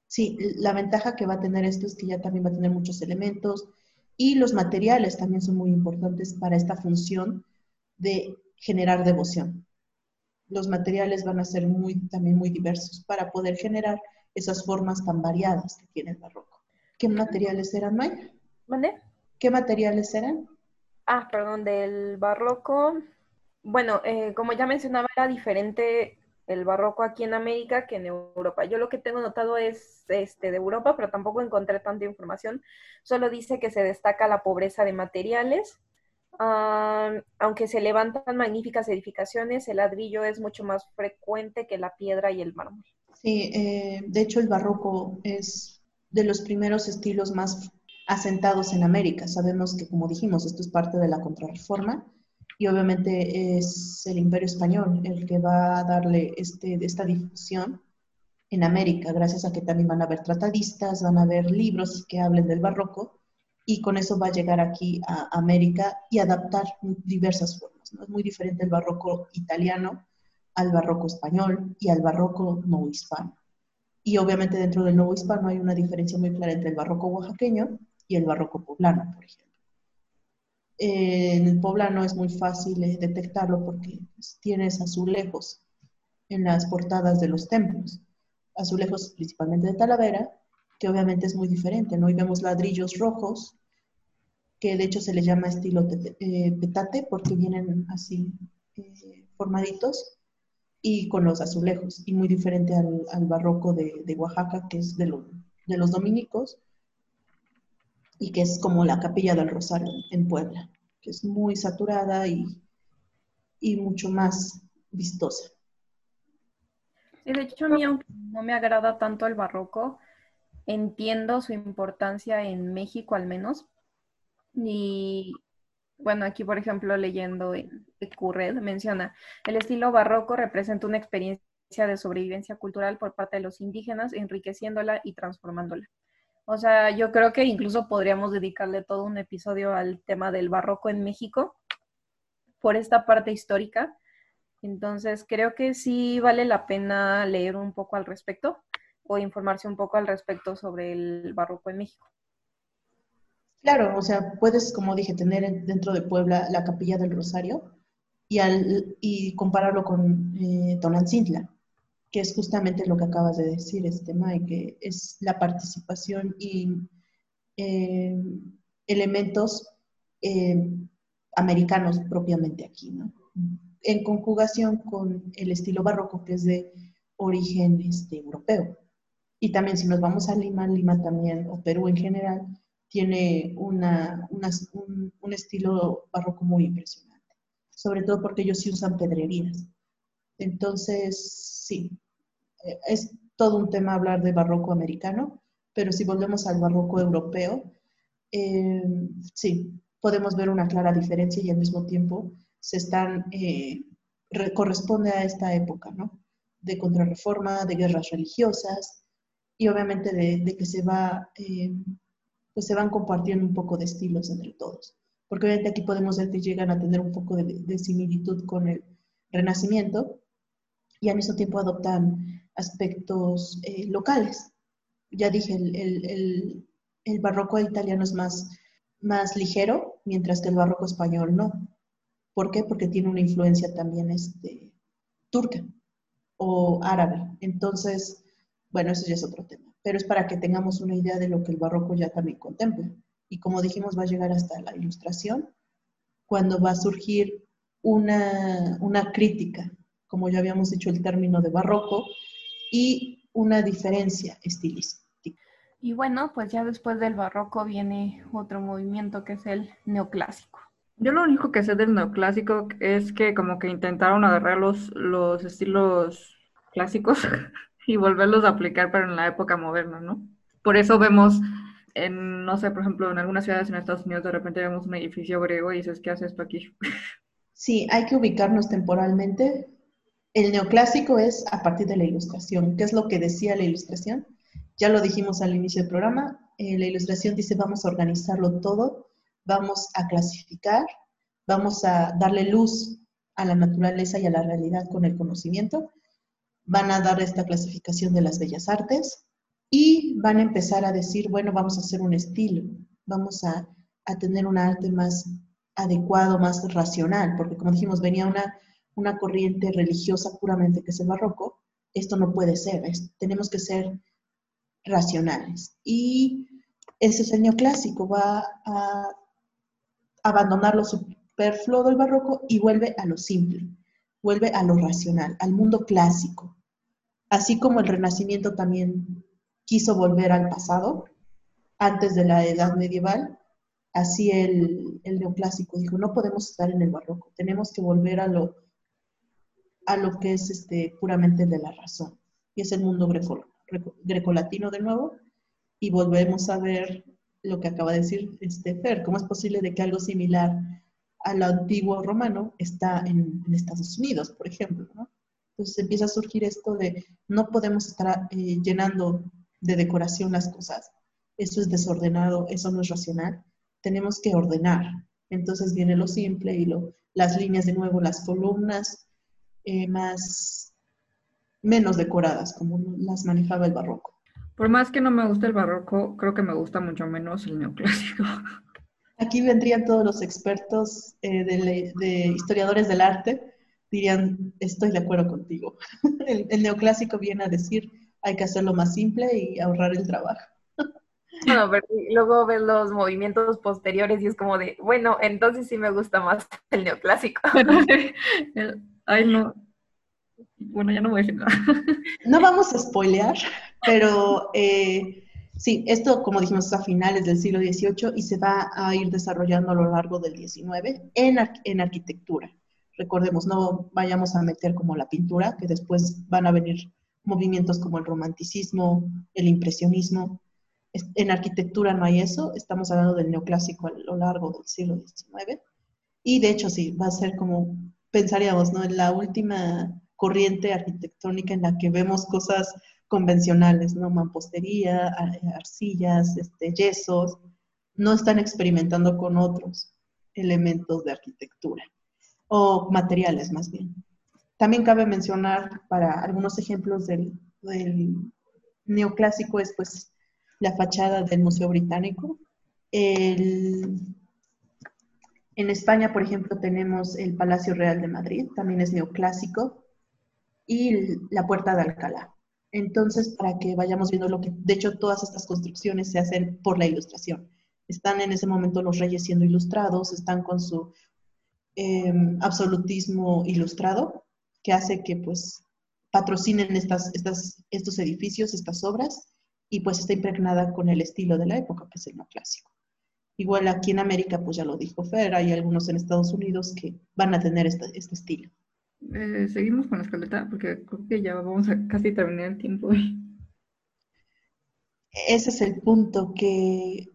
sí, la ventaja que va a tener esto es que ya también va a tener muchos elementos y los materiales también son muy importantes para esta función de generar devoción. Los materiales van a ser muy, también muy diversos para poder generar esas formas tan variadas que tiene el barroco. ¿Qué materiales eran, Maya? ¿Vale? ¿Qué materiales eran? Ah, perdón, del barroco. Bueno, eh, como ya mencionaba, era diferente el barroco aquí en América que en Europa. Yo lo que tengo notado es este de Europa, pero tampoco encontré tanta información. Solo dice que se destaca la pobreza de materiales. Ah, aunque se levantan magníficas edificaciones, el ladrillo es mucho más frecuente que la piedra y el mármol. Sí, eh, de hecho el barroco es de los primeros estilos más asentados en América. Sabemos que, como dijimos, esto es parte de la contrarreforma y obviamente es el imperio español el que va a darle este, esta difusión en América, gracias a que también van a haber tratadistas, van a haber libros que hablen del barroco y con eso va a llegar aquí a América y adaptar diversas formas. Es muy diferente el barroco italiano al barroco español y al barroco no hispano. Y obviamente dentro del nuevo hispano hay una diferencia muy clara entre el barroco oaxaqueño y el barroco poblano, por ejemplo. En el poblano es muy fácil eh, detectarlo porque pues, tienes azulejos en las portadas de los templos, azulejos principalmente de Talavera, que obviamente es muy diferente, ¿no? Vemos ladrillos rojos, que de hecho se les llama estilo eh, petate porque vienen así eh, formaditos, y con los azulejos, y muy diferente al, barroco de, Oaxaca, que es de los dominicos, y que es como la capilla del Rosario en Puebla, que es muy saturada y, y mucho más vistosa. de hecho, a mí, aunque no me agrada tanto el barroco, entiendo su importancia en México al menos. Y bueno, aquí por ejemplo leyendo en Curred menciona, el estilo barroco representa una experiencia de sobrevivencia cultural por parte de los indígenas, enriqueciéndola y transformándola. O sea, yo creo que incluso podríamos dedicarle todo un episodio al tema del barroco en México por esta parte histórica. Entonces, creo que sí vale la pena leer un poco al respecto o informarse un poco al respecto sobre el barroco en México. Claro, o sea, puedes, como dije, tener dentro de Puebla la Capilla del Rosario y, al, y compararlo con eh, Tonantzintla que es justamente lo que acabas de decir, este Mike, que es la participación y eh, elementos eh, americanos propiamente aquí, ¿no? En conjugación con el estilo barroco, que es de origen este, europeo. Y también si nos vamos a Lima, Lima también, o Perú en general, tiene una, un, un estilo barroco muy impresionante, sobre todo porque ellos sí usan pedrerías. Entonces, sí, es todo un tema hablar de barroco americano, pero si volvemos al barroco europeo, eh, sí, podemos ver una clara diferencia y al mismo tiempo se están, eh, corresponde a esta época, ¿no? De contrarreforma, de guerras religiosas y obviamente de, que se va, eh, pues se van compartiendo un poco de estilos entre todos. Porque obviamente aquí podemos ver que llegan a tener un poco de, de similitud con el Renacimiento y al mismo tiempo adoptan aspectos eh, locales. Ya dije, el, barroco italiano es más, más ligero, mientras que el barroco español no. ¿Por qué? Porque tiene una influencia también este, turca o árabe. Entonces, bueno, eso ya es otro tema. Pero es para que tengamos una idea de lo que el barroco ya también contempla. Y como dijimos, va a llegar hasta la ilustración, cuando va a surgir una, una crítica, como ya habíamos dicho el término de barroco, y una diferencia estilística. Y bueno, pues ya después del barroco viene otro movimiento que es el neoclásico. Yo lo único que sé del neoclásico es que como que intentaron agarrar los, los estilos clásicos y volverlos a aplicar pero en la época moderna, ¿no? Por eso vemos en, no sé, por ejemplo, en algunas ciudades en Estados Unidos de repente vemos un edificio griego y dices, ¿qué hace esto aquí? Sí, hay que ubicarnos temporalmente. El neoclásico es a partir de la ilustración. ¿Qué es lo que decía la ilustración? Ya lo dijimos al inicio del programa. Eh, la ilustración dice, vamos a organizarlo todo, vamos a clasificar, vamos a darle luz a la naturaleza y a la realidad con el conocimiento. Van a dar esta clasificación de las bellas artes y van a empezar a decir, bueno, vamos a hacer un estilo, vamos a, a tener un arte más adecuado, más racional, porque como dijimos, venía una, una corriente religiosa puramente que es el barroco, esto no puede ser, tenemos que ser racionales. Y ese es el neoclásico, va a abandonar lo superfluo del barroco y vuelve a lo simple, vuelve a lo racional, al mundo clásico. Así como el Renacimiento también quiso volver al pasado, antes de la Edad Medieval, así el, neoclásico dijo, no podemos estar en el barroco, tenemos que volver a lo, a lo que es este, puramente de la razón, y es el mundo greco, grecolatino de nuevo, y volvemos a ver lo que acaba de decir este Fer, cómo es posible de que algo similar al antiguo romano está en, Estados Unidos, por ejemplo, Entonces empieza a surgir esto de no podemos estar eh, llenando de decoración las cosas, eso es desordenado, eso no es racional, tenemos que ordenar. Entonces viene lo simple y lo, las líneas de nuevo, las columnas eh, más, menos decoradas, como las manejaba el barroco. Por más que no me guste el barroco, creo que me gusta mucho menos el neoclásico. Aquí vendrían todos los expertos eh, de, historiadores del arte, dirían, estoy de acuerdo contigo. el, neoclásico viene a decir, hay que hacerlo más simple y ahorrar el trabajo. Bueno, pero luego ves los movimientos posteriores y es como de, bueno, entonces sí me gusta más el neoclásico. Ay, no. Bueno, ya no voy a decir nada. No vamos a spoilear, pero eh, sí, esto, como dijimos, es a finales del siglo XVIII y se va a ir desarrollando a lo largo del XIX en, en arquitectura. Recordemos, no vayamos a meter como la pintura, que después van a venir movimientos como el romanticismo, el impresionismo, en arquitectura no hay eso, estamos hablando del neoclásico a lo largo del siglo XIX. Y de hecho sí, va a ser como pensaríamos, ¿no? En la última corriente arquitectónica en la que vemos cosas convencionales, ¿no? Mampostería, arcillas, este, yesos, no están experimentando con otros elementos de arquitectura o materiales más bien. También cabe mencionar para algunos ejemplos del, del neoclásico es pues la fachada del Museo Británico. En España, por ejemplo, tenemos el Palacio Real de Madrid, también es neoclásico, y la Puerta de Alcalá. Entonces, para que vayamos viendo lo que, de hecho, todas estas construcciones se hacen por la ilustración. Están en ese momento los reyes siendo ilustrados, están con su em, absolutismo ilustrado, que hace que pues patrocinen estas, estos edificios, estas obras, y pues está impregnada con el estilo de la época, que es el neoclásico. Igual aquí en América, pues ya lo dijo Fer, hay algunos en Estados Unidos que van a tener este, este estilo. Eh, seguimos con la escaleta porque creo que ya vamos a casi terminar el tiempo. Ese es el punto, que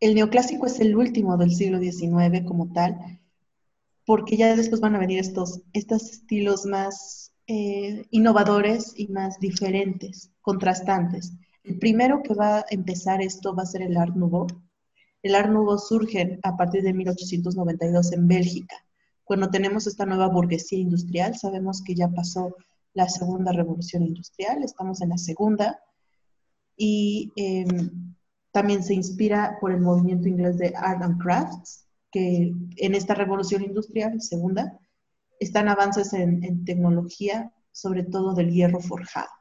el neoclásico es el último del siglo XIX como tal, porque ya después van a venir estos, estos estilos más eh, innovadores y más diferentes, contrastantes. El primero que va a empezar esto va a ser el Art Nouveau. El Art Nouveau surge a partir de 1892 en Bélgica. Cuando tenemos esta nueva burguesía industrial, sabemos que ya pasó la segunda revolución industrial, estamos en la segunda, y em, también se inspira por el movimiento inglés de Art and Crafts, que en esta revolución industrial, segunda, están avances en, en tecnología, sobre todo del hierro forjado.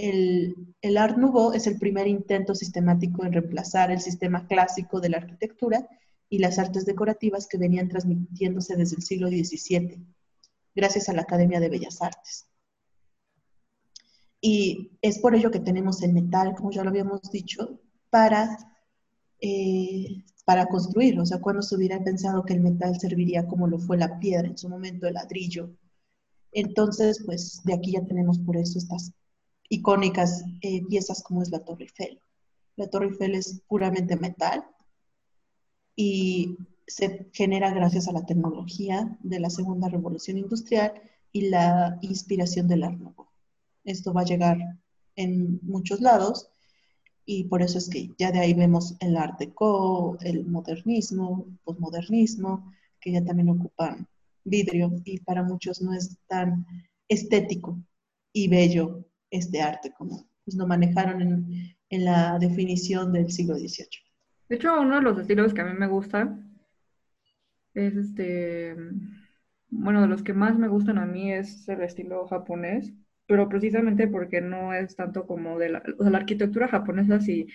El, el, Art Nouveau es el primer intento sistemático en reemplazar el sistema clásico de la arquitectura y las artes decorativas que venían transmitiéndose desde el siglo XVII, gracias a la Academia de Bellas Artes. Y es por ello que tenemos el metal, como ya lo habíamos dicho, para, eh, para construir. O sea, cuando se hubiera pensado que el metal serviría como lo fue la piedra en su momento, el ladrillo. Entonces, pues de aquí ya tenemos por eso estas icónicas eh, piezas como es la Torre Eiffel. La Torre Eiffel es puramente metal y se genera gracias a la tecnología de la segunda revolución industrial y la inspiración del Art. Esto va a llegar en muchos lados y por eso es que ya de ahí vemos el Art Deco, el modernismo, posmodernismo, que ya también ocupan vidrio y para muchos no es tan estético y bello este arte como pues, lo manejaron en, en la definición del siglo XVIII. De hecho, uno de los estilos que a mí me gusta es este, bueno, de los que más me gustan a mí es el estilo japonés, pero precisamente porque no es tanto como de la, o sea, la arquitectura japonesa, si,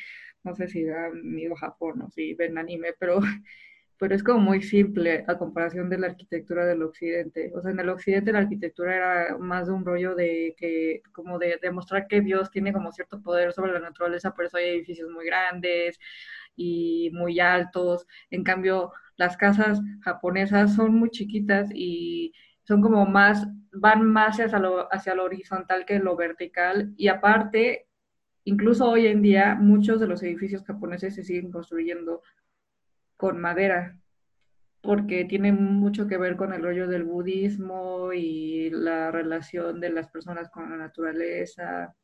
no sé si han ido a Japón o si ven anime, pero, pero es como muy simple a comparación de la arquitectura del occidente. O sea, en el occidente la arquitectura era más de un rollo de que, como de demostrar que Dios tiene como cierto poder sobre la naturaleza, por eso hay edificios muy grandes y muy altos. En cambio, las casas japonesas son muy chiquitas y son como más, van más hacia lo, hacia lo horizontal que lo vertical. Y aparte, incluso hoy en día, muchos de los edificios japoneses se siguen construyendo con madera, porque tiene mucho que ver con el rollo del budismo y la relación de las personas con la naturaleza.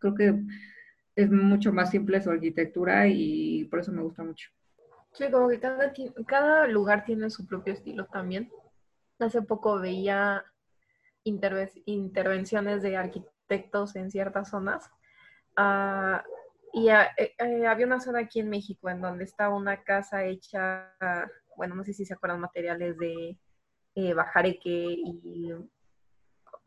Creo que es mucho más simple su arquitectura y por eso me gusta mucho. Sí, como que cada, cada lugar tiene su propio estilo también. Hace poco veía intervenciones de arquitectos en ciertas zonas. Ah, y ah, eh, eh, había una zona aquí en México en donde está una casa hecha, bueno, no sé si se acuerdan, materiales de eh, bajareque y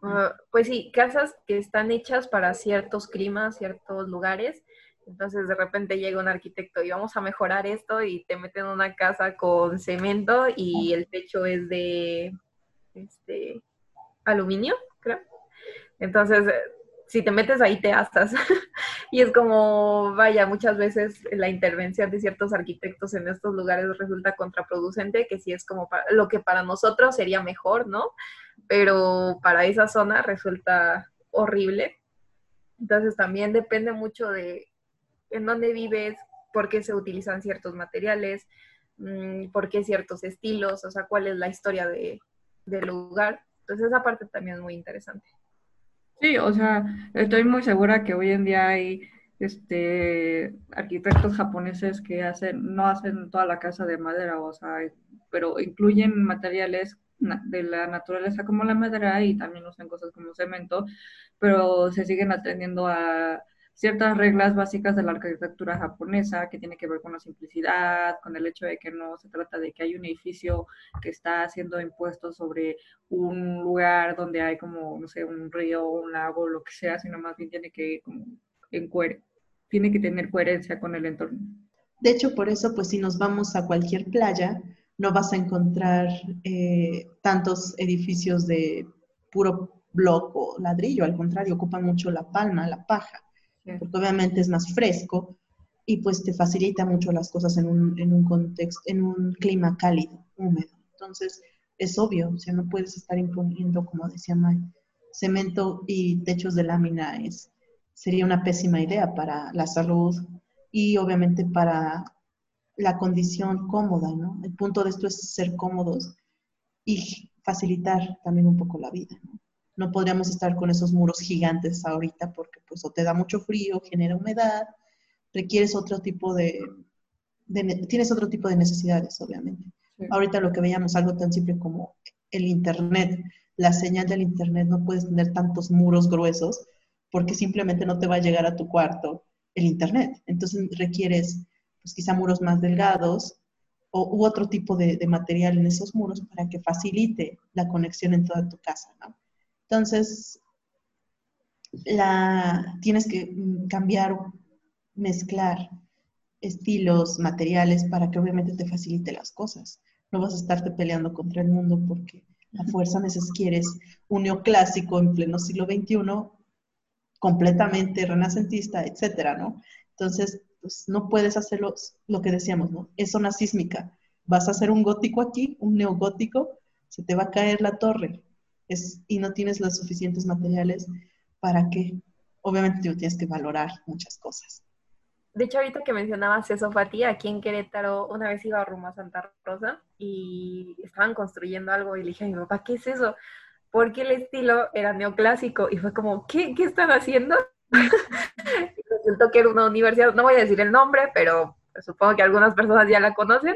Ah, pues sí, casas que están hechas para ciertos climas, ciertos lugares. Entonces de repente llega un arquitecto y vamos a mejorar esto y te meten una casa con cemento y el techo es de este, aluminio, creo. Entonces, si te metes ahí te astas. y es como, vaya, muchas veces la intervención de ciertos arquitectos en estos lugares resulta contraproducente, que sí es como para, lo que para nosotros sería mejor, ¿no? pero para esa zona resulta horrible. Entonces también depende mucho de en dónde vives, por qué se utilizan ciertos materiales, mm, por qué ciertos estilos, o sea, cuál es la historia de, del lugar. Entonces esa parte también es muy interesante. Sí, o sea, estoy muy segura que hoy en día hay este arquitectos japoneses que hacen, no hacen toda la casa de madera, o sea, pero incluyen materiales de la naturaleza como la madera y también usan cosas como cemento, pero se siguen atendiendo a ciertas reglas básicas de la arquitectura japonesa que tiene que ver con la simplicidad, con el hecho de que no se trata de que hay un edificio que está siendo impuesto sobre un lugar donde hay como, no sé, un río, un lago, lo que sea, sino más bien tiene que como en tiene que tener coherencia con el entorno. De hecho, por eso, pues si nos vamos a cualquier playa, no vas a encontrar eh, tantos edificios de puro bloque o ladrillo, al contrario, ocupan mucho la palma, la paja, porque obviamente es más fresco y pues te facilita mucho las cosas en un, en un contexto, en un clima cálido, húmedo. Entonces, es obvio, o sea, no puedes estar imponiendo, como decía May, cemento y techos de lámina es, sería una pésima idea para la salud y obviamente para la condición cómoda, ¿no? El punto de esto es ser cómodos y facilitar también un poco la vida. No podríamos estar con esos muros gigantes ahorita porque pues o te da mucho frío, genera humedad, requieres otro tipo de, tienes otro tipo de necesidades, obviamente. Ahorita lo que veíamos, algo tan simple como el Internet, la señal del Internet, no puedes tener tantos muros gruesos porque simplemente no te va a llegar a tu cuarto el Internet. Entonces requieres, pues quizá muros más delgados o, u otro tipo de, material en esos muros para que facilite la conexión en toda tu casa, ¿no? Entonces, la, tienes que mm, cambiar, mezclar estilos, materiales, para que obviamente te facilite las cosas. No vas a estarte peleando contra el mundo porque a fuerza veces quieres un neoclásico en pleno siglo XXI, completamente renacentista, etcétera, ¿no? Entonces, pues no puedes hacerlo, lo que decíamos, ¿no? Es zona sísmica. Vas a hacer un gótico aquí, un neogótico, se te va a caer la torre. Es, y no tienes los suficientes materiales para que, obviamente, tienes que valorar muchas cosas. De hecho, ahorita que mencionabas eso, Fati, aquí en Querétaro, una vez iba a Roma Santa Rosa y estaban construyendo algo y le dije a mi papá, ¿qué es eso? Porque el estilo era neoclásico y fue como, ¿qué, qué están haciendo? resultó que era una universidad, no voy a decir el nombre, pero supongo que algunas personas ya la conocen,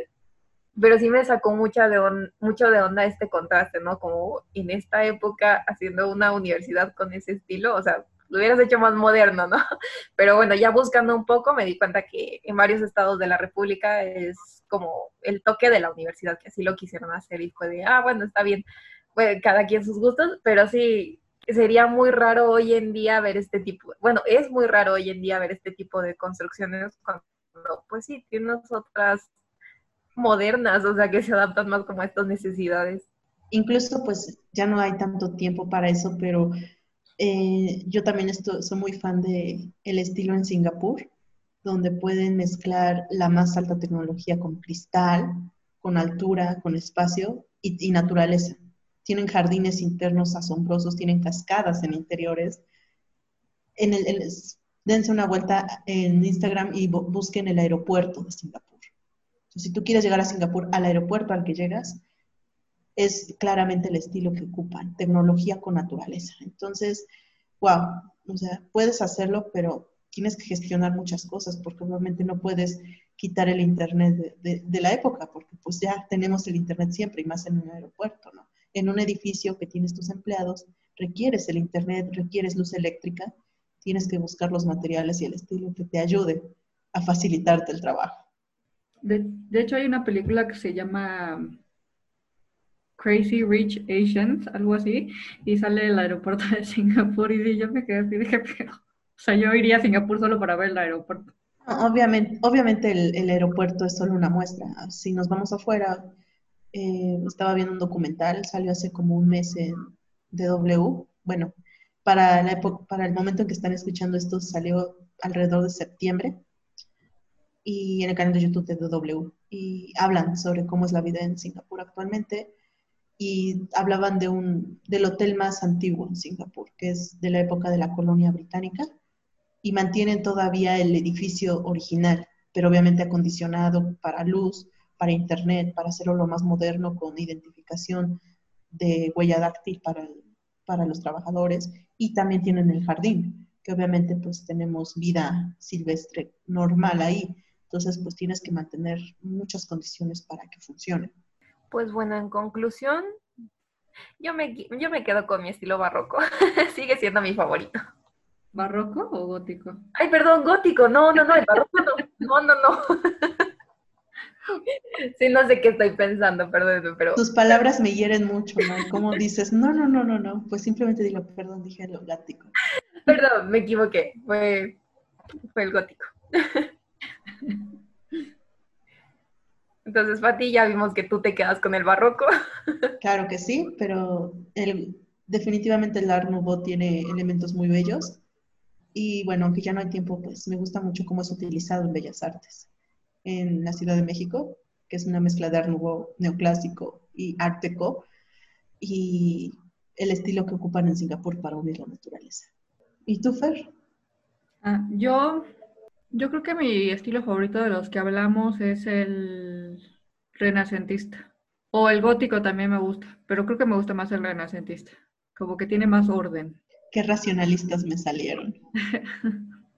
pero sí me sacó mucha de mucho de onda este contraste, ¿no? Como en esta época haciendo una universidad con ese estilo, o sea, lo hubieras hecho más moderno, ¿no? Pero bueno, ya buscando un poco me di cuenta que en varios estados de la República es como el toque de la universidad, que así lo quisieron hacer y fue de, ah, bueno, está bien, cada quien sus gustos, pero sí, sería muy raro hoy en día ver este tipo, bueno, es muy raro hoy en día ver este tipo de construcciones cuando, pues sí, tienes otras modernas, o sea, que se adaptan más como a estas necesidades. Incluso pues ya no hay tanto tiempo para eso, pero eh, yo también estoy, soy muy fan de el estilo en Singapur, donde pueden mezclar la más alta tecnología con cristal, con altura, con espacio y, naturaleza. Tienen jardines internos asombrosos, tienen cascadas en interiores. En el, dense una vuelta en Instagram y busquen el aeropuerto de Singapur. Si tú quieres llegar a Singapur, al aeropuerto al que llegas, es claramente el estilo que ocupan, tecnología con naturaleza. Entonces, wow, o sea, puedes hacerlo, pero tienes que gestionar muchas cosas, porque obviamente no puedes quitar el Internet de, la época, porque pues ya tenemos el Internet siempre, y más en un aeropuerto, ¿no? En un edificio que tienes tus empleados, requieres el Internet, requieres luz eléctrica, tienes que buscar los materiales y el estilo que te ayude a facilitarte el trabajo. De hecho, hay una película que se llama Crazy Rich Asians, algo así, y sale el aeropuerto de Singapur y yo me quedé así, dije, pero, o sea, yo iría a Singapur solo para ver el aeropuerto. Obviamente, obviamente el, aeropuerto es solo una muestra. Si nos vamos afuera, eh, estaba viendo un documental, salió hace como un mes en DW. Bueno, para, la para el momento en que están escuchando esto, salió alrededor de septiembre y en el canal de YouTube de DW. Y hablan sobre cómo es la vida en Singapur actualmente y hablaban de un, del hotel más antiguo en Singapur, que es de la época de la colonia británica, y mantienen todavía el edificio original, pero obviamente acondicionado para luz, para internet, para hacerlo lo más moderno con identificación de huella dáctil para, para los trabajadores, y también tienen el jardín, que obviamente pues tenemos vida silvestre normal ahí, entonces pues tienes que mantener muchas condiciones para que funcione. Pues bueno, en conclusión, yo me, yo me quedo con mi estilo barroco. Sigue siendo mi favorito. ¿Barroco o gótico? Ay, perdón, gótico. No, no, no, el barroco no. No, no, no. Sí, no sé qué estoy pensando, perdón, pero... Tus palabras me hieren mucho, ¿no? Como dices, no, no, no, no, no. Pues simplemente digo, perdón, dije lo gótico. Perdón, me equivoqué. Fue, fue el gótico. Entonces, Fati, ya vimos que tú te quedas con el barroco. Claro que sí, pero el, definitivamente el Art Nouveau tiene elementos muy bellos. Y bueno, aunque ya no hay tiempo, pues me gusta mucho cómo es utilizado en Bellas Artes. En la Ciudad de México, que es una mezcla de Art Nouveau neoclásico y Art Deco, y el estilo que ocupan en Singapur para unir la naturaleza. ¿Y tú, Fer? Ah, yo yo creo que mi estilo favorito de los que hablamos es el renacentista. O el gótico también me gusta, pero creo que me gusta más el renacentista. Como que tiene más orden. Qué racionalistas me salieron.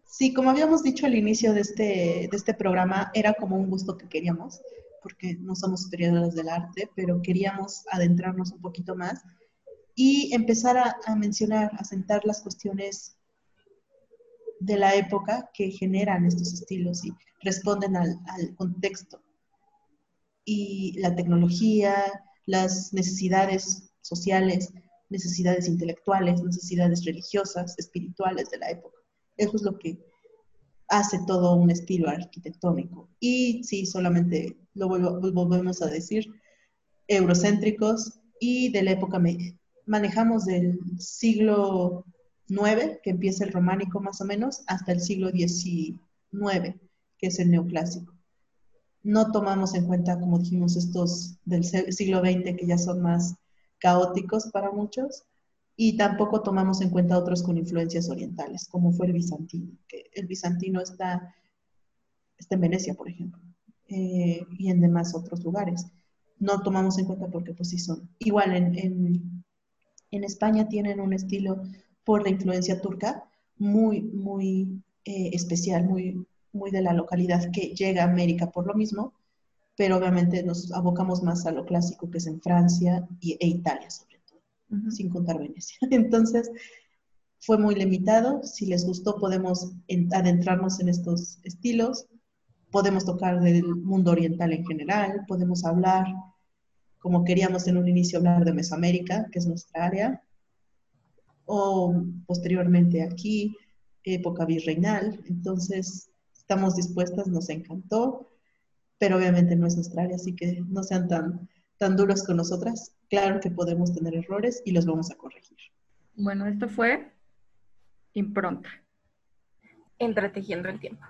Sí, como habíamos dicho al inicio de este, de este programa, era como un gusto que queríamos, porque no somos historiadores del arte, pero queríamos adentrarnos un poquito más y empezar a, a mencionar, a sentar las cuestiones de la época que generan estos estilos y responden al, contexto. Y la tecnología, las necesidades sociales, necesidades intelectuales, necesidades religiosas, espirituales de la época. Eso es lo que hace todo un estilo arquitectónico. Y sí, solamente lo volvemos a decir, eurocéntricos y de la época manejamos del siglo IX, que empieza el románico más o menos, hasta el siglo XIX, que es el neoclásico. No tomamos en cuenta, como dijimos, estos del siglo XX que ya son más caóticos para muchos, y tampoco tomamos en cuenta otros con influencias orientales, como fue el bizantino, que el bizantino está, está en Venecia, por ejemplo, eh, y en demás otros lugares. No tomamos en cuenta porque pues sí son. Igual en, en, en España tienen un estilo por la influencia turca muy, muy eh, especial, muy, muy de la localidad que llega a América por lo mismo, pero obviamente nos abocamos más a lo clásico que es en Francia y, e Italia sobre todo, sin contar Venecia. Entonces, fue muy limitado. Si les gustó, podemos adentrarnos en estos estilos, podemos tocar del mundo oriental en general, podemos hablar, como queríamos en un inicio, hablar de Mesoamérica, que es nuestra área, o posteriormente aquí, época virreinal. Entonces, estamos dispuestas, nos encantó, pero obviamente no es nuestra área, así que no sean tan, tan duros con nosotras. Claro que podemos tener errores y los vamos a corregir. Bueno, esto fue impronta. Entretejiendo el tiempo.